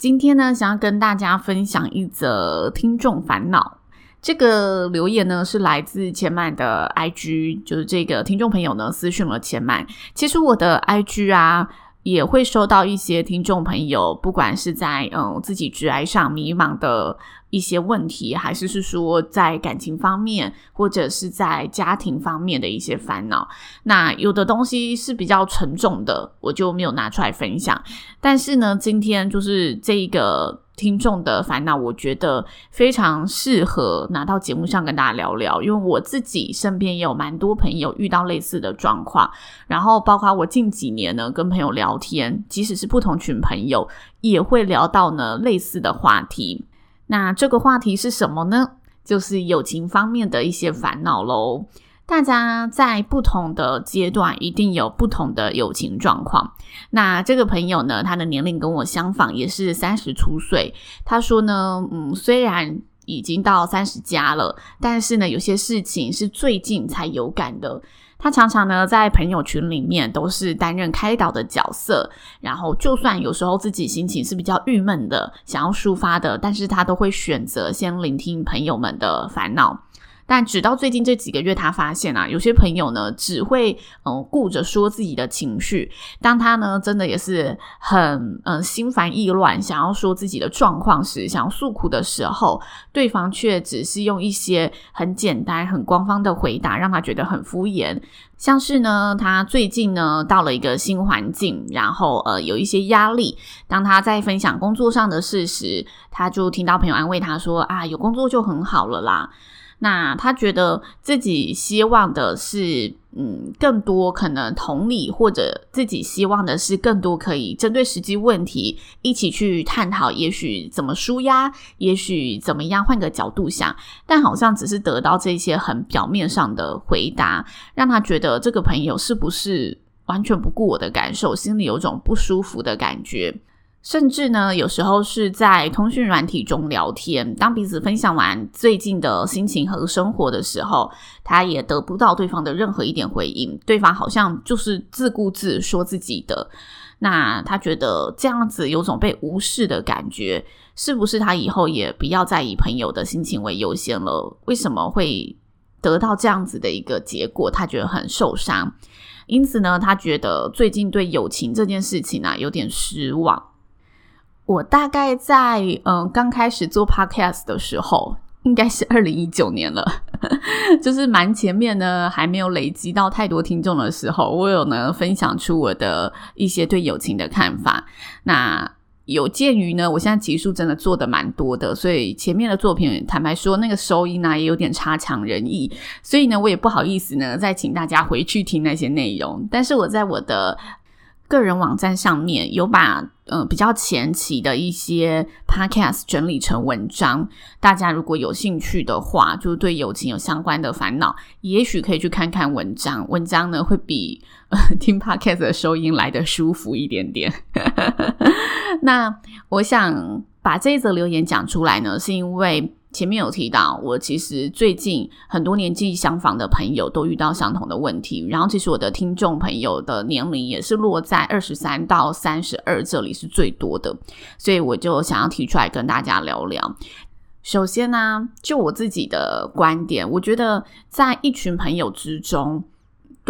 今天呢，想要跟大家分享一则听众烦恼。这个留言呢，是来自前麦的 IG，就是这个听众朋友呢私讯了前麦。其实我的 IG 啊，也会收到一些听众朋友，不管是在嗯自己职涯上迷茫的。一些问题，还是是说在感情方面，或者是在家庭方面的一些烦恼。那有的东西是比较沉重的，我就没有拿出来分享。但是呢，今天就是这一个听众的烦恼，我觉得非常适合拿到节目上跟大家聊聊。因为我自己身边也有蛮多朋友遇到类似的状况，然后包括我近几年呢跟朋友聊天，即使是不同群朋友，也会聊到呢类似的话题。那这个话题是什么呢？就是友情方面的一些烦恼喽。大家在不同的阶段一定有不同的友情状况。那这个朋友呢，他的年龄跟我相仿，也是三十出岁。他说呢，嗯，虽然已经到三十加了，但是呢，有些事情是最近才有感的。他常常呢，在朋友群里面都是担任开导的角色，然后就算有时候自己心情是比较郁闷的，想要抒发的，但是他都会选择先聆听朋友们的烦恼。但直到最近这几个月，他发现啊，有些朋友呢只会嗯顾着说自己的情绪，当他呢真的也是很嗯心烦意乱，想要说自己的状况时，想要诉苦的时候，对方却只是用一些很简单、很官方的回答，让他觉得很敷衍。像是呢，他最近呢到了一个新环境，然后呃有一些压力。当他在分享工作上的事时，他就听到朋友安慰他说：“啊，有工作就很好了啦。”那他觉得自己希望的是，嗯，更多可能同理，或者自己希望的是更多可以针对实际问题一起去探讨，也许怎么舒压，也许怎么样，换个角度想，但好像只是得到这些很表面上的回答，让他觉得这个朋友是不是完全不顾我的感受，心里有种不舒服的感觉。甚至呢，有时候是在通讯软体中聊天，当彼此分享完最近的心情和生活的时候，他也得不到对方的任何一点回应，对方好像就是自顾自说自己的。那他觉得这样子有种被无视的感觉，是不是他以后也不要再以朋友的心情为优先了？为什么会得到这样子的一个结果？他觉得很受伤，因此呢，他觉得最近对友情这件事情啊有点失望。我大概在嗯刚开始做 podcast 的时候，应该是二零一九年了，就是蛮前面呢，还没有累积到太多听众的时候，我有呢分享出我的一些对友情的看法。那有鉴于呢，我现在集数真的做的蛮多的，所以前面的作品，坦白说，那个收音呢也有点差强人意，所以呢，我也不好意思呢再请大家回去听那些内容。但是我在我的个人网站上面有把呃比较前期的一些 podcast 整理成文章，大家如果有兴趣的话，就是对友情有相关的烦恼，也许可以去看看文章。文章呢会比呃听 podcast 的收音来得舒服一点点。那我想把这一则留言讲出来呢，是因为。前面有提到，我其实最近很多年纪相仿的朋友都遇到相同的问题，然后其实我的听众朋友的年龄也是落在二十三到三十二这里是最多的，所以我就想要提出来跟大家聊聊。首先呢，就我自己的观点，我觉得在一群朋友之中。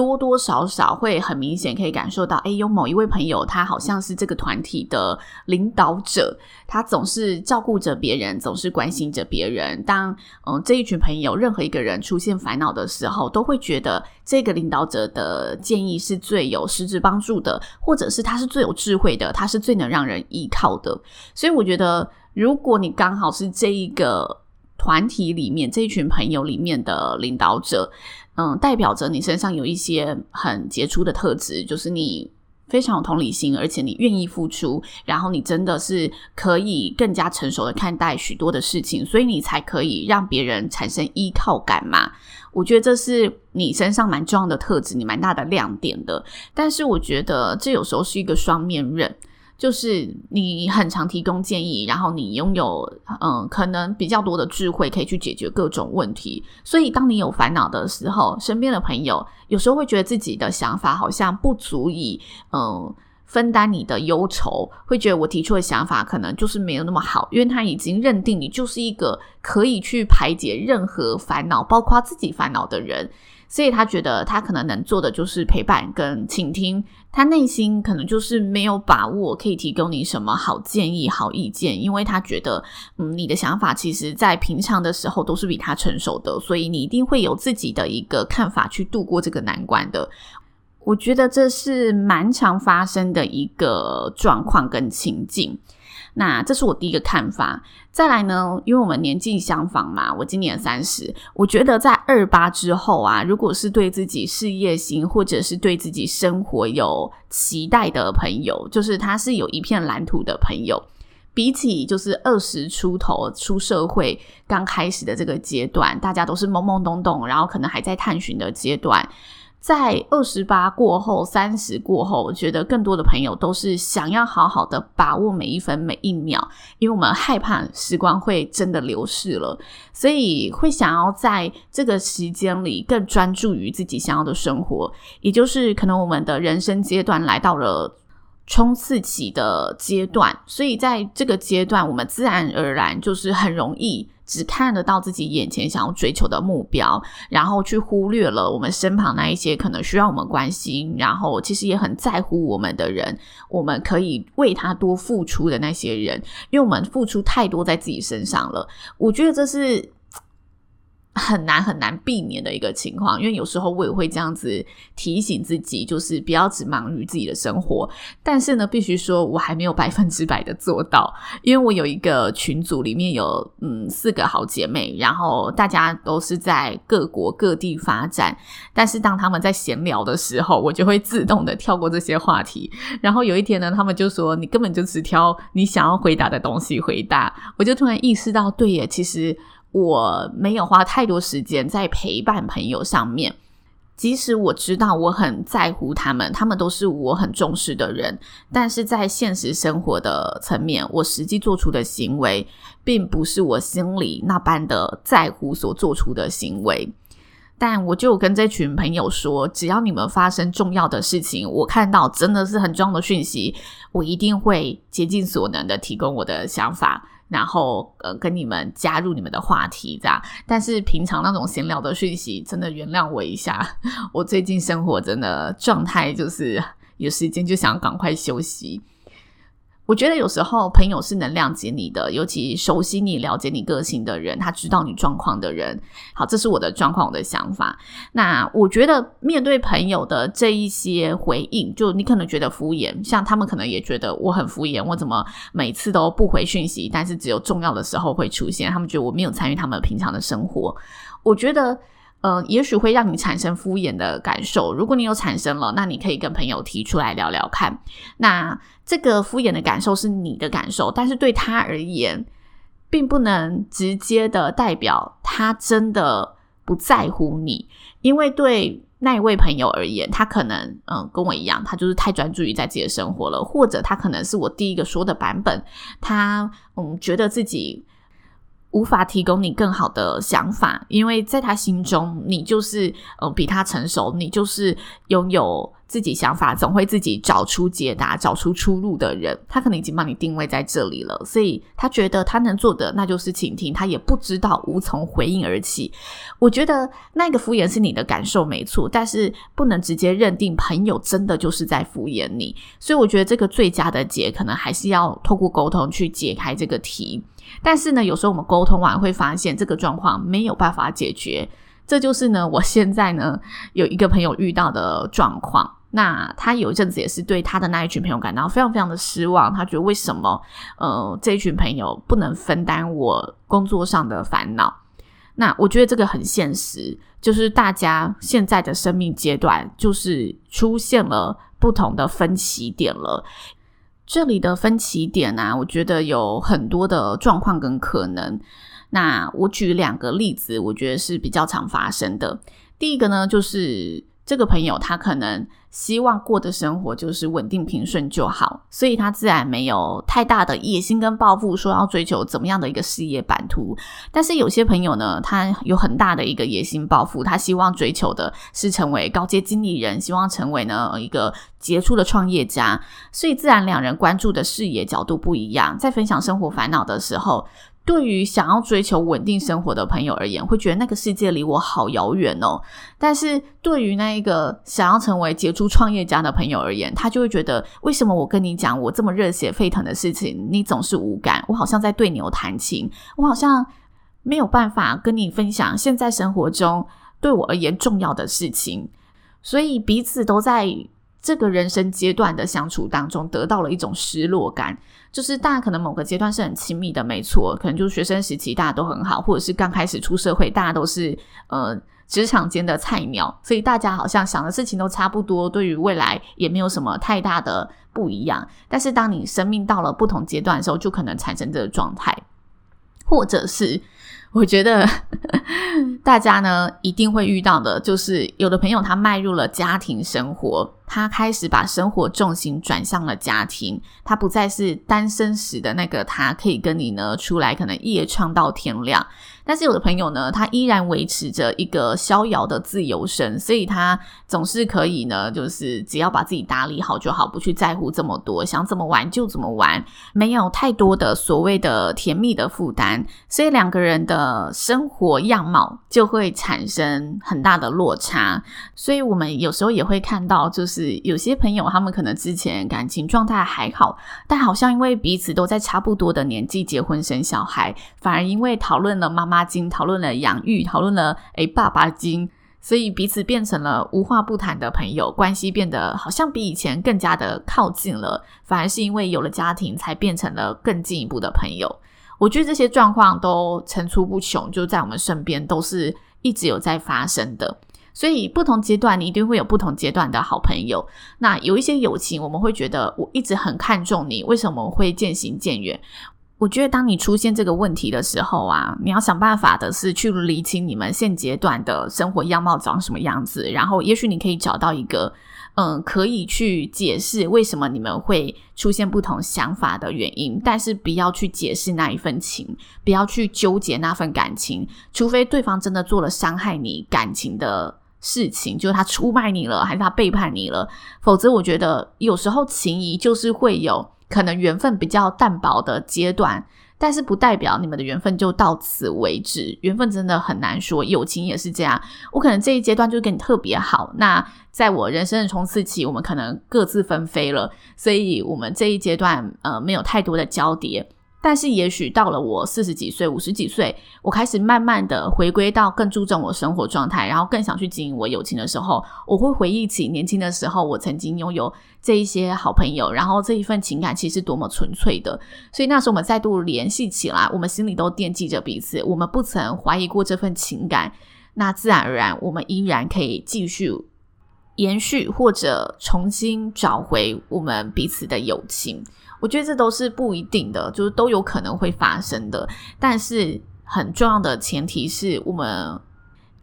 多多少少会很明显可以感受到，哎，有某一位朋友，他好像是这个团体的领导者，他总是照顾着别人，总是关心着别人。当嗯这一群朋友任何一个人出现烦恼的时候，都会觉得这个领导者的建议是最有实质帮助的，或者是他是最有智慧的，他是最能让人依靠的。所以我觉得，如果你刚好是这一个。团体里面这一群朋友里面的领导者，嗯，代表着你身上有一些很杰出的特质，就是你。非常有同理心，而且你愿意付出，然后你真的是可以更加成熟的看待许多的事情，所以你才可以让别人产生依靠感嘛。我觉得这是你身上蛮重要的特质，你蛮大的亮点的。但是我觉得这有时候是一个双面刃。就是你很常提供建议，然后你拥有嗯，可能比较多的智慧，可以去解决各种问题。所以当你有烦恼的时候，身边的朋友有时候会觉得自己的想法好像不足以嗯分担你的忧愁，会觉得我提出的想法可能就是没有那么好，因为他已经认定你就是一个可以去排解任何烦恼，包括自己烦恼的人。所以他觉得他可能能做的就是陪伴跟倾听，他内心可能就是没有把握可以提供你什么好建议、好意见，因为他觉得，嗯，你的想法其实在平常的时候都是比他成熟的，所以你一定会有自己的一个看法去度过这个难关的。我觉得这是蛮常发生的一个状况跟情境。那这是我第一个看法。再来呢，因为我们年纪相仿嘛，我今年三十，我觉得在二八之后啊，如果是对自己事业心或者是对自己生活有期待的朋友，就是他是有一片蓝图的朋友，比起就是二十出头出社会刚开始的这个阶段，大家都是懵懵懂懂，然后可能还在探寻的阶段。在二十八过后，三十过后，我觉得更多的朋友都是想要好好的把握每一分每一秒，因为我们害怕时光会真的流逝了，所以会想要在这个时间里更专注于自己想要的生活，也就是可能我们的人生阶段来到了冲刺期的阶段，所以在这个阶段，我们自然而然就是很容易。只看得到自己眼前想要追求的目标，然后去忽略了我们身旁那一些可能需要我们关心，然后其实也很在乎我们的人，我们可以为他多付出的那些人，因为我们付出太多在自己身上了。我觉得这是。很难很难避免的一个情况，因为有时候我也会这样子提醒自己，就是不要只忙于自己的生活。但是呢，必须说我还没有百分之百的做到，因为我有一个群组，里面有嗯四个好姐妹，然后大家都是在各国各地发展。但是当他们在闲聊的时候，我就会自动的跳过这些话题。然后有一天呢，他们就说：“你根本就只挑你想要回答的东西回答。”我就突然意识到，对耶，其实。我没有花太多时间在陪伴朋友上面，即使我知道我很在乎他们，他们都是我很重视的人，但是在现实生活的层面，我实际做出的行为，并不是我心里那般的在乎所做出的行为。但我就跟这群朋友说，只要你们发生重要的事情，我看到真的是很重要的讯息，我一定会竭尽所能的提供我的想法。然后呃，跟你们加入你们的话题这样，但是平常那种闲聊的讯息，真的原谅我一下，我最近生活真的状态就是有时间就想赶快休息。我觉得有时候朋友是能谅解你的，尤其熟悉你、了解你个性的人，他知道你状况的人。好，这是我的状况，我的想法。那我觉得面对朋友的这一些回应，就你可能觉得敷衍，像他们可能也觉得我很敷衍，我怎么每次都不回讯息，但是只有重要的时候会出现，他们觉得我没有参与他们平常的生活。我觉得。呃，也许会让你产生敷衍的感受。如果你有产生了，那你可以跟朋友提出来聊聊看。那这个敷衍的感受是你的感受，但是对他而言，并不能直接的代表他真的不在乎你。因为对那一位朋友而言，他可能嗯、跟我一样，他就是太专注于在自己的生活了，或者他可能是我第一个说的版本，他嗯觉得自己。无法提供你更好的想法，因为在他心中，你就是呃比他成熟，你就是拥有自己想法，总会自己找出解答、找出出路的人。他可能已经帮你定位在这里了，所以他觉得他能做的那就是倾听，他也不知道无从回应而起。我觉得那个敷衍是你的感受没错，但是不能直接认定朋友真的就是在敷衍你。所以我觉得这个最佳的解，可能还是要透过沟通去解开这个题。但是呢，有时候我们沟通完会发现这个状况没有办法解决，这就是呢，我现在呢有一个朋友遇到的状况。那他有一阵子也是对他的那一群朋友感到非常非常的失望，他觉得为什么呃这一群朋友不能分担我工作上的烦恼？那我觉得这个很现实，就是大家现在的生命阶段就是出现了不同的分歧点了。这里的分歧点呢、啊，我觉得有很多的状况跟可能。那我举两个例子，我觉得是比较常发生的。第一个呢，就是。这个朋友他可能希望过的生活就是稳定平顺就好，所以他自然没有太大的野心跟抱负，说要追求怎么样的一个事业版图。但是有些朋友呢，他有很大的一个野心抱负，他希望追求的是成为高阶经理人，希望成为呢一个杰出的创业家，所以自然两人关注的视野角度不一样，在分享生活烦恼的时候。对于想要追求稳定生活的朋友而言，会觉得那个世界离我好遥远哦。但是对于那一个想要成为杰出创业家的朋友而言，他就会觉得，为什么我跟你讲我这么热血沸腾的事情，你总是无感？我好像在对牛弹琴，我好像没有办法跟你分享现在生活中对我而言重要的事情。所以彼此都在这个人生阶段的相处当中得到了一种失落感。就是大家可能某个阶段是很亲密的，没错，可能就是学生时期大家都很好，或者是刚开始出社会，大家都是呃职场间的菜鸟，所以大家好像想的事情都差不多，对于未来也没有什么太大的不一样。但是当你生命到了不同阶段的时候，就可能产生这个状态，或者是。我觉得大家呢一定会遇到的，就是有的朋友他迈入了家庭生活，他开始把生活重心转向了家庭，他不再是单身时的那个他，可以跟你呢出来可能夜唱到天亮。但是有的朋友呢，他依然维持着一个逍遥的自由身，所以他总是可以呢，就是只要把自己打理好就好，不去在乎这么多，想怎么玩就怎么玩，没有太多的所谓的甜蜜的负担，所以两个人的生活样貌就会产生很大的落差。所以我们有时候也会看到，就是有些朋友他们可能之前感情状态还好，但好像因为彼此都在差不多的年纪结婚生小孩，反而因为讨论了妈妈。经讨论了养育，讨论了诶爸爸经，所以彼此变成了无话不谈的朋友，关系变得好像比以前更加的靠近了。反而是因为有了家庭，才变成了更进一步的朋友。我觉得这些状况都层出不穷，就在我们身边都是一直有在发生的。所以不同阶段，你一定会有不同阶段的好朋友。那有一些友情，我们会觉得我一直很看重你，为什么会渐行渐远？我觉得，当你出现这个问题的时候啊，你要想办法的是去理清你们现阶段的生活样貌长什么样子，然后也许你可以找到一个，嗯，可以去解释为什么你们会出现不同想法的原因，但是不要去解释那一份情，不要去纠结那份感情，除非对方真的做了伤害你感情的事情，就是他出卖你了，还是他背叛你了，否则我觉得有时候情谊就是会有。可能缘分比较淡薄的阶段，但是不代表你们的缘分就到此为止。缘分真的很难说，友情也是这样。我可能这一阶段就跟你特别好，那在我人生的冲刺期，我们可能各自纷飞了，所以我们这一阶段呃没有太多的交叠。但是，也许到了我四十几岁、五十几岁，我开始慢慢的回归到更注重我生活状态，然后更想去经营我友情的时候，我会回忆起年轻的时候，我曾经拥有这一些好朋友，然后这一份情感其实多么纯粹的。所以那时候我们再度联系起来，我们心里都惦记着彼此，我们不曾怀疑过这份情感，那自然而然，我们依然可以继续延续或者重新找回我们彼此的友情。我觉得这都是不一定的，就是都有可能会发生的。但是很重要的前提是我们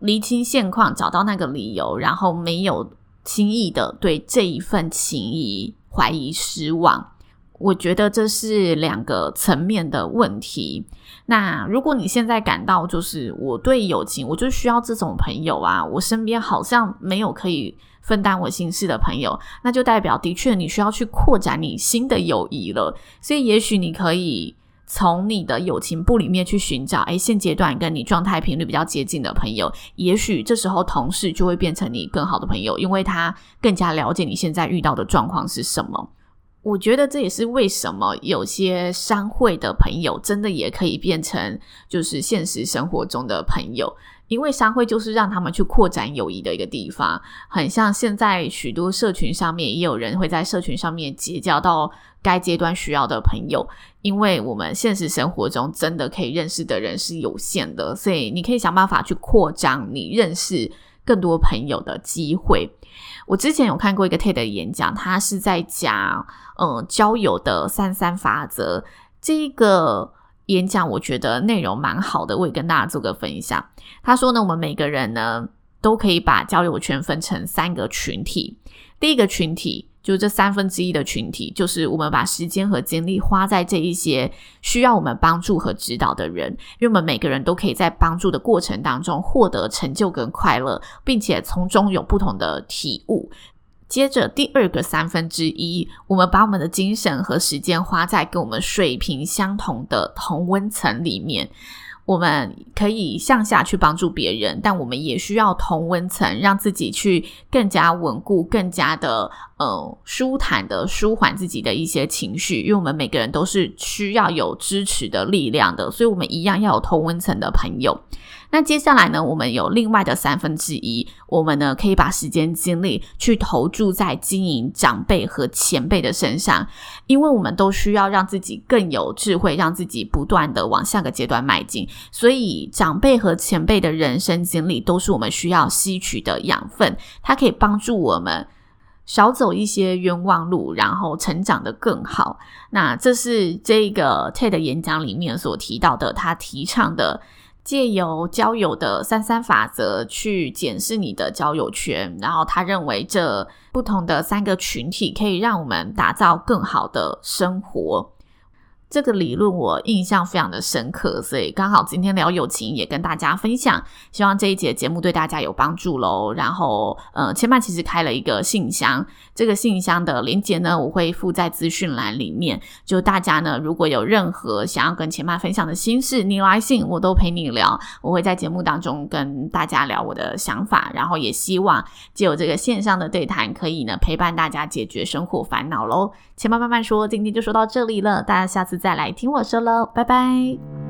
厘清现况，找到那个理由，然后没有轻易的对这一份情谊怀疑失望。我觉得这是两个层面的问题。那如果你现在感到就是我对友情，我就需要这种朋友啊，我身边好像没有可以。分担我心事的朋友，那就代表的确你需要去扩展你新的友谊了。所以，也许你可以从你的友情簿里面去寻找，诶，现阶段跟你状态频率比较接近的朋友。也许这时候同事就会变成你更好的朋友，因为他更加了解你现在遇到的状况是什么。我觉得这也是为什么有些商会的朋友真的也可以变成就是现实生活中的朋友。因为商会就是让他们去扩展友谊的一个地方，很像现在许多社群上面也有人会在社群上面结交到该阶段需要的朋友。因为我们现实生活中真的可以认识的人是有限的，所以你可以想办法去扩张你认识更多朋友的机会。我之前有看过一个 TED 演讲，他是在讲嗯交友的三三法则这一个。演讲我觉得内容蛮好的，我也跟大家做个分享。他说呢，我们每个人呢都可以把交友圈分成三个群体。第一个群体就这三分之一的群体，就是我们把时间和精力花在这一些需要我们帮助和指导的人，因为我们每个人都可以在帮助的过程当中获得成就跟快乐，并且从中有不同的体悟。接着第二个三分之一，我们把我们的精神和时间花在跟我们水平相同的同温层里面。我们可以向下去帮助别人，但我们也需要同温层，让自己去更加稳固、更加的呃舒坦的舒缓自己的一些情绪。因为我们每个人都是需要有支持的力量的，所以我们一样要有同温层的朋友。那接下来呢，我们有另外的三分之一，我们呢可以把时间精力去投注在经营长辈和前辈的身上，因为我们都需要让自己更有智慧，让自己不断的往下个阶段迈进。所以，长辈和前辈的人生经历都是我们需要吸取的养分，它可以帮助我们少走一些冤枉路，然后成长得更好。那这是这个 TED 演讲里面所提到的，他提倡的。借由交友的三三法则去检视你的交友圈，然后他认为这不同的三个群体可以让我们打造更好的生活。这个理论我印象非常的深刻，所以刚好今天聊友情也跟大家分享，希望这一节节目对大家有帮助喽。然后，呃，千曼其实开了一个信箱，这个信箱的链接呢，我会附在资讯栏里面。就大家呢，如果有任何想要跟千曼分享的心事，你来信我都陪你聊，我会在节目当中跟大家聊我的想法。然后也希望借由这个线上的对谈，可以呢陪伴大家解决生活烦恼喽。千曼慢慢说，今天就说到这里了，大家下次再来听我说喽，拜拜。